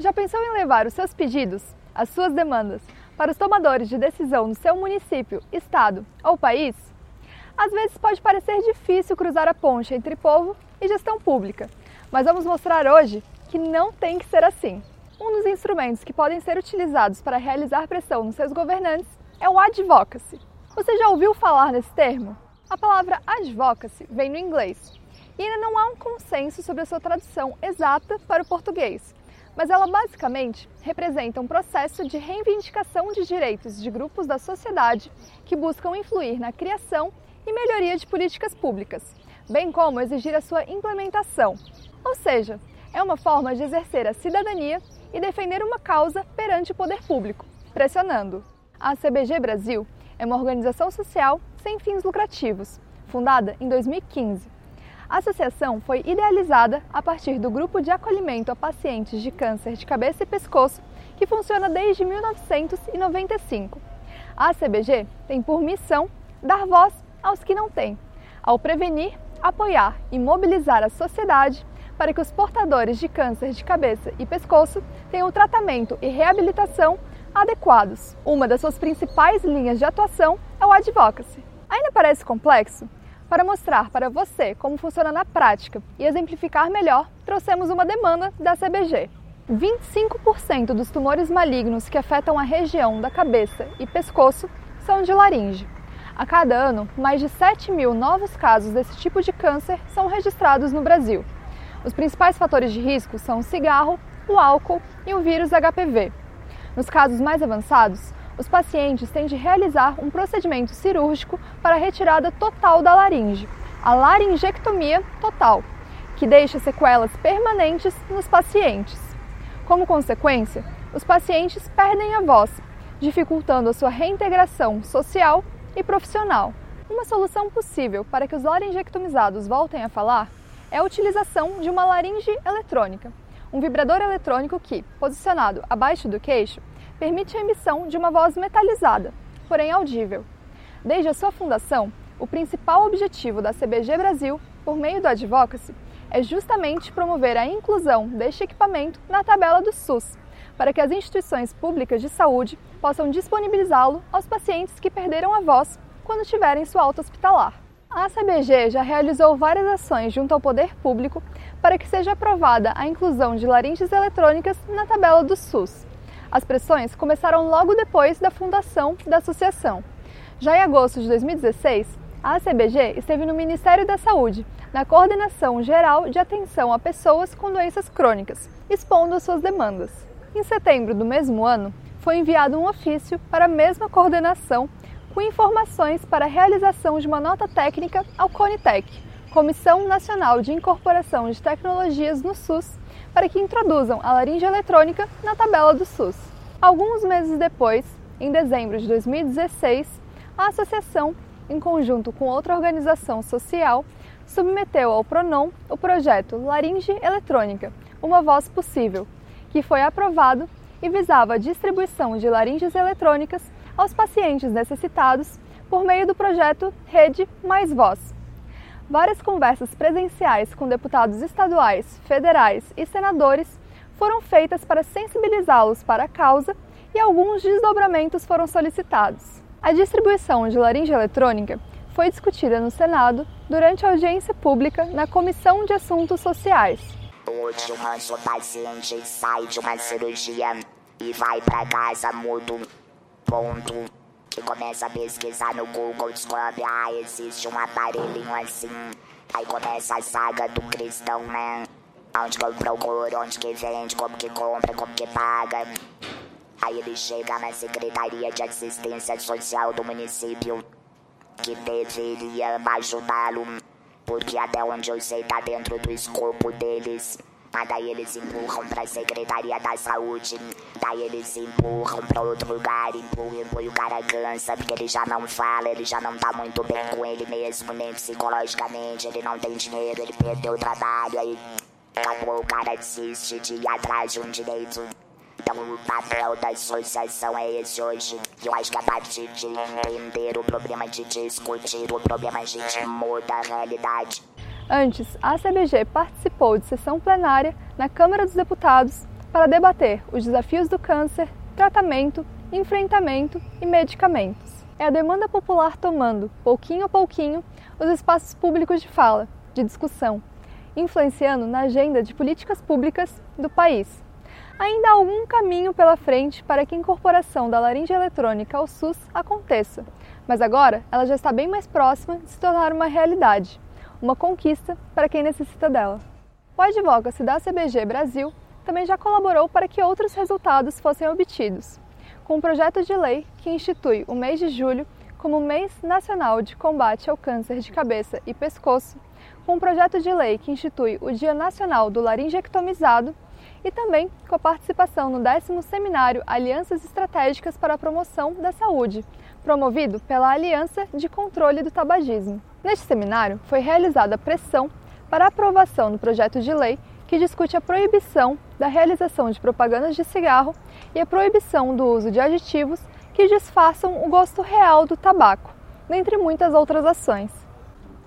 Já pensou em levar os seus pedidos, as suas demandas, para os tomadores de decisão no seu município, estado ou país? Às vezes pode parecer difícil cruzar a ponte entre povo e gestão pública, mas vamos mostrar hoje que não tem que ser assim. Um dos instrumentos que podem ser utilizados para realizar pressão nos seus governantes é o advocacy. Você já ouviu falar nesse termo? A palavra advocacy vem do inglês e ainda não há um consenso sobre a sua tradução exata para o português, mas ela basicamente representa um processo de reivindicação de direitos de grupos da sociedade que buscam influir na criação e melhoria de políticas públicas, bem como exigir a sua implementação. Ou seja, é uma forma de exercer a cidadania e defender uma causa perante o poder público, pressionando. A CBG Brasil é uma organização social sem fins lucrativos, fundada em 2015. A associação foi idealizada a partir do grupo de acolhimento a pacientes de câncer de cabeça e pescoço, que funciona desde 1995. A CBG tem por missão dar voz aos que não têm, ao prevenir, apoiar e mobilizar a sociedade para que os portadores de câncer de cabeça e pescoço tenham tratamento e reabilitação adequados. Uma das suas principais linhas de atuação é o advocacy. Ainda parece complexo? Para mostrar para você como funciona na prática e exemplificar melhor, trouxemos uma demanda da CBG. 25% dos tumores malignos que afetam a região da cabeça e pescoço são de laringe. A cada ano, mais de 7 mil novos casos desse tipo de câncer são registrados no Brasil. Os principais fatores de risco são o cigarro, o álcool e o vírus HPV. Nos casos mais avançados, os pacientes têm de realizar um procedimento cirúrgico para a retirada total da laringe, a laringectomia total, que deixa sequelas permanentes nos pacientes. Como consequência, os pacientes perdem a voz, dificultando a sua reintegração social e profissional. Uma solução possível para que os laringectomizados voltem a falar é a utilização de uma laringe eletrônica, um vibrador eletrônico que, posicionado abaixo do queixo, permite a emissão de uma voz metalizada, porém audível. Desde a sua fundação, o principal objetivo da CBG Brasil, por meio do Advocacy, é justamente promover a inclusão deste equipamento na tabela do SUS, para que as instituições públicas de saúde possam disponibilizá-lo aos pacientes que perderam a voz quando tiverem sua alta hospitalar. A CBG já realizou várias ações junto ao poder público para que seja aprovada a inclusão de laringes eletrônicas na tabela do SUS. As pressões começaram logo depois da fundação da associação. Já em agosto de 2016, a ACBG esteve no Ministério da Saúde, na Coordenação Geral de Atenção a Pessoas com Doenças Crônicas, expondo as suas demandas. Em setembro do mesmo ano, foi enviado um ofício para a mesma coordenação com informações para a realização de uma nota técnica ao CONITEC, Comissão Nacional de Incorporação de Tecnologias no SUS, para que introduzam a laringe eletrônica na tabela do SUS. Alguns meses depois, em dezembro de 2016, a associação, em conjunto com outra organização social, submeteu ao Pronom o projeto Laringe Eletrônica, uma voz possível, que foi aprovado e visava a distribuição de laringes eletrônicas aos pacientes necessitados por meio do projeto Rede Mais Voz, várias conversas presenciais com deputados estaduais, federais e senadores foram feitas para sensibilizá-los para a causa e alguns desdobramentos foram solicitados. A distribuição de laringe eletrônica foi discutida no Senado durante a audiência pública na Comissão de Assuntos Sociais. Hoje o manso paciente sai de uma cirurgia e vai pra casa mudo. Ponto. Que começa a pesquisar no Google, descobre, ah, existe um aparelhinho assim. Aí começa a saga do cristão, né? Onde que eu procuro, onde que vende, como que compra, como que paga. Aí ele chega na Secretaria de Assistência Social do município, que deveria ajudá-lo, porque até onde eu sei tá dentro do escopo deles. Mas daí eles empurram pra Secretaria da Saúde, daí eles empurram pra outro lugar, empurram, empurram, o cara cansa, porque ele já não fala, ele já não tá muito bem com ele mesmo, nem psicologicamente, ele não tem dinheiro, ele perdeu o trabalho, aí acabou o cara desiste de ir atrás de um direito. Então o papel da associação é esse hoje. Eu acho que a partir de entender o problema, de discutir o problema, a gente muda a realidade. Antes, a CBG participou de sessão plenária na Câmara dos Deputados para debater os desafios do câncer, tratamento, enfrentamento e medicamentos. É a demanda popular tomando, pouquinho a pouquinho, os espaços públicos de fala, de discussão, influenciando na agenda de políticas públicas do país. Ainda há algum caminho pela frente para que a incorporação da laringe eletrônica ao SUS aconteça, mas agora ela já está bem mais próxima de se tornar uma realidade uma conquista para quem necessita dela. O Advocacy da CBG Brasil também já colaborou para que outros resultados fossem obtidos, com um projeto de lei que institui o mês de julho como mês nacional de combate ao câncer de cabeça e pescoço, com um projeto de lei que institui o Dia Nacional do Laringectomizado e também com a participação no décimo seminário Alianças Estratégicas para a Promoção da Saúde, promovido pela Aliança de Controle do Tabagismo. Neste seminário, foi realizada pressão para aprovação do projeto de lei que discute a proibição da realização de propagandas de cigarro e a proibição do uso de aditivos que disfarçam o gosto real do tabaco, dentre muitas outras ações.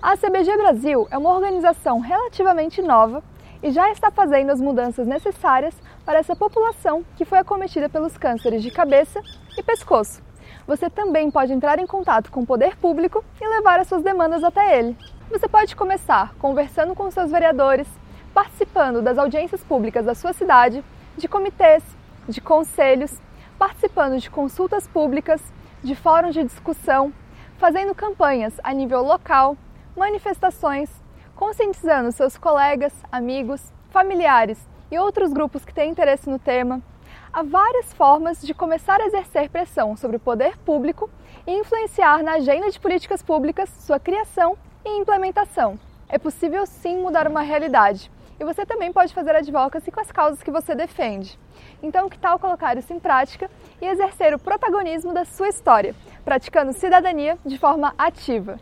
A CBG Brasil é uma organização relativamente nova e já está fazendo as mudanças necessárias para essa população que foi acometida pelos cânceres de cabeça e pescoço você também pode entrar em contato com o poder público e levar as suas demandas até ele. Você pode começar conversando com seus vereadores, participando das audiências públicas da sua cidade, de comitês, de conselhos, participando de consultas públicas, de fóruns de discussão, fazendo campanhas a nível local, manifestações, conscientizando seus colegas, amigos, familiares e outros grupos que têm interesse no tema há várias formas de começar a exercer pressão sobre o poder público e influenciar na agenda de políticas públicas, sua criação e implementação. É possível sim mudar uma realidade. E você também pode fazer advocacy com as causas que você defende. Então, que tal colocar isso em prática e exercer o protagonismo da sua história, praticando cidadania de forma ativa?